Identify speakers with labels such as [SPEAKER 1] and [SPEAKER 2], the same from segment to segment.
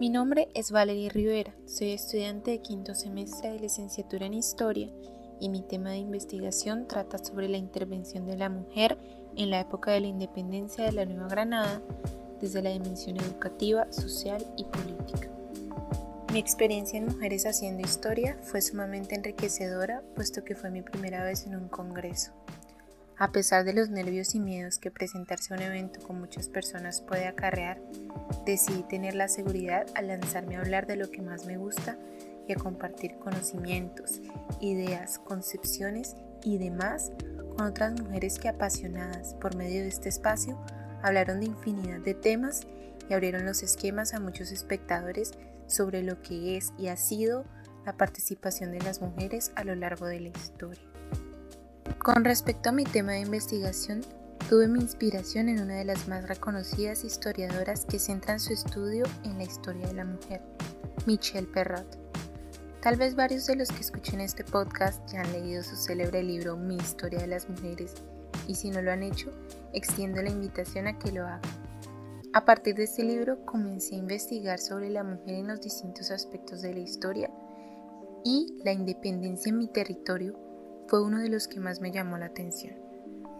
[SPEAKER 1] Mi nombre es Valerie Rivera, soy estudiante de quinto semestre de licenciatura en Historia y mi tema de investigación trata sobre la intervención de la mujer en la época de la independencia de la Nueva Granada desde la dimensión educativa, social y política. Mi experiencia en Mujeres Haciendo Historia fue sumamente enriquecedora puesto que fue mi primera vez en un congreso. A pesar de los nervios y miedos que presentarse a un evento con muchas personas puede acarrear, decidí tener la seguridad al lanzarme a hablar de lo que más me gusta y a compartir conocimientos, ideas, concepciones y demás con otras mujeres que apasionadas por medio de este espacio hablaron de infinidad de temas y abrieron los esquemas a muchos espectadores sobre lo que es y ha sido la participación de las mujeres a lo largo de la historia. Con respecto a mi tema de investigación, tuve mi inspiración en una de las más reconocidas historiadoras que centran su estudio en la historia de la mujer, Michelle Perrot. Tal vez varios de los que escuchen este podcast ya han leído su célebre libro Mi historia de las mujeres y si no lo han hecho, extiendo la invitación a que lo hagan. A partir de este libro comencé a investigar sobre la mujer en los distintos aspectos de la historia y la independencia en mi territorio fue uno de los que más me llamó la atención.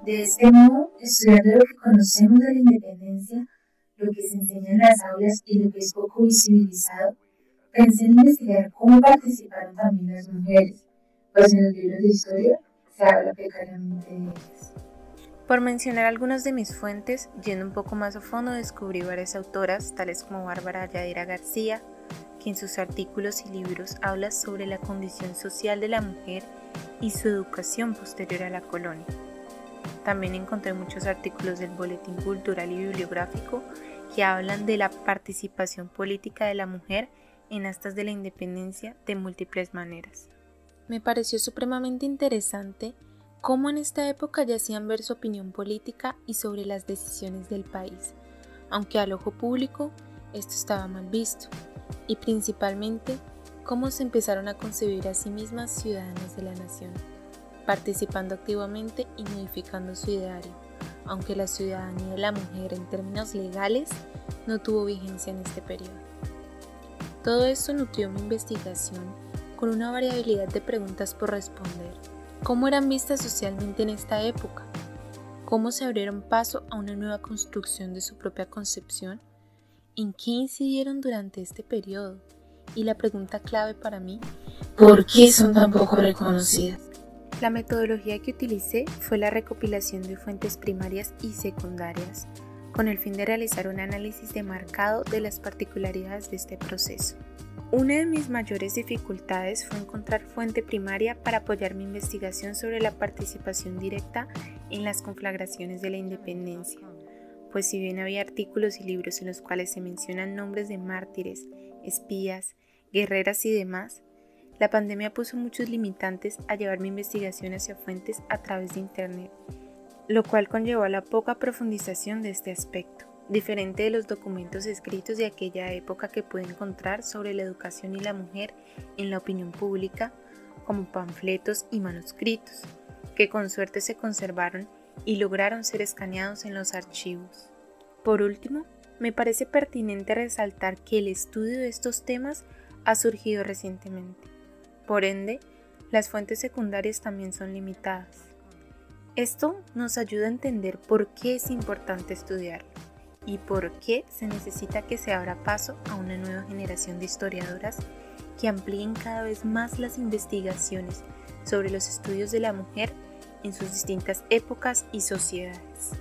[SPEAKER 2] De este modo, estudiando lo que conocemos de la independencia, lo que se enseña en las aulas y lo que es poco visibilizado, pensé en investigar cómo participaron también las mujeres, pues en los libros de historia se habla precariamente de ellas.
[SPEAKER 1] Por mencionar algunas de mis fuentes, yendo un poco más a fondo, descubrí varias autoras, tales como Bárbara Yadira García, que en sus artículos y libros habla sobre la condición social de la mujer y su educación posterior a la colonia. También encontré muchos artículos del Boletín Cultural y Bibliográfico que hablan de la participación política de la mujer en astas de la independencia de múltiples maneras. Me pareció supremamente interesante cómo en esta época ya hacían ver su opinión política y sobre las decisiones del país, aunque al ojo público esto estaba mal visto, y principalmente cómo se empezaron a concebir a sí mismas ciudadanas de la nación, participando activamente y modificando su ideario, aunque la ciudadanía de la mujer en términos legales no tuvo vigencia en este periodo. Todo esto nutrió mi investigación con una variabilidad de preguntas por responder. ¿Cómo eran vistas socialmente en esta época? ¿Cómo se abrieron paso a una nueva construcción de su propia concepción? ¿En qué incidieron durante este periodo? y la pregunta clave para mí, ¿por qué son tan poco reconocidas? La metodología que utilicé fue la recopilación de fuentes primarias y secundarias, con el fin de realizar un análisis demarcado de las particularidades de este proceso. Una de mis mayores dificultades fue encontrar fuente primaria para apoyar mi investigación sobre la participación directa en las conflagraciones de la independencia, pues si bien había artículos y libros en los cuales se mencionan nombres de mártires, espías, guerreras y demás, la pandemia puso muchos limitantes a llevar mi investigación hacia fuentes a través de Internet, lo cual conllevó a la poca profundización de este aspecto, diferente de los documentos escritos de aquella época que pude encontrar sobre la educación y la mujer en la opinión pública, como panfletos y manuscritos, que con suerte se conservaron y lograron ser escaneados en los archivos. Por último, me parece pertinente resaltar que el estudio de estos temas ha surgido recientemente. Por ende, las fuentes secundarias también son limitadas. Esto nos ayuda a entender por qué es importante estudiarlo y por qué se necesita que se abra paso a una nueva generación de historiadoras que amplíen cada vez más las investigaciones sobre los estudios de la mujer en sus distintas épocas y sociedades.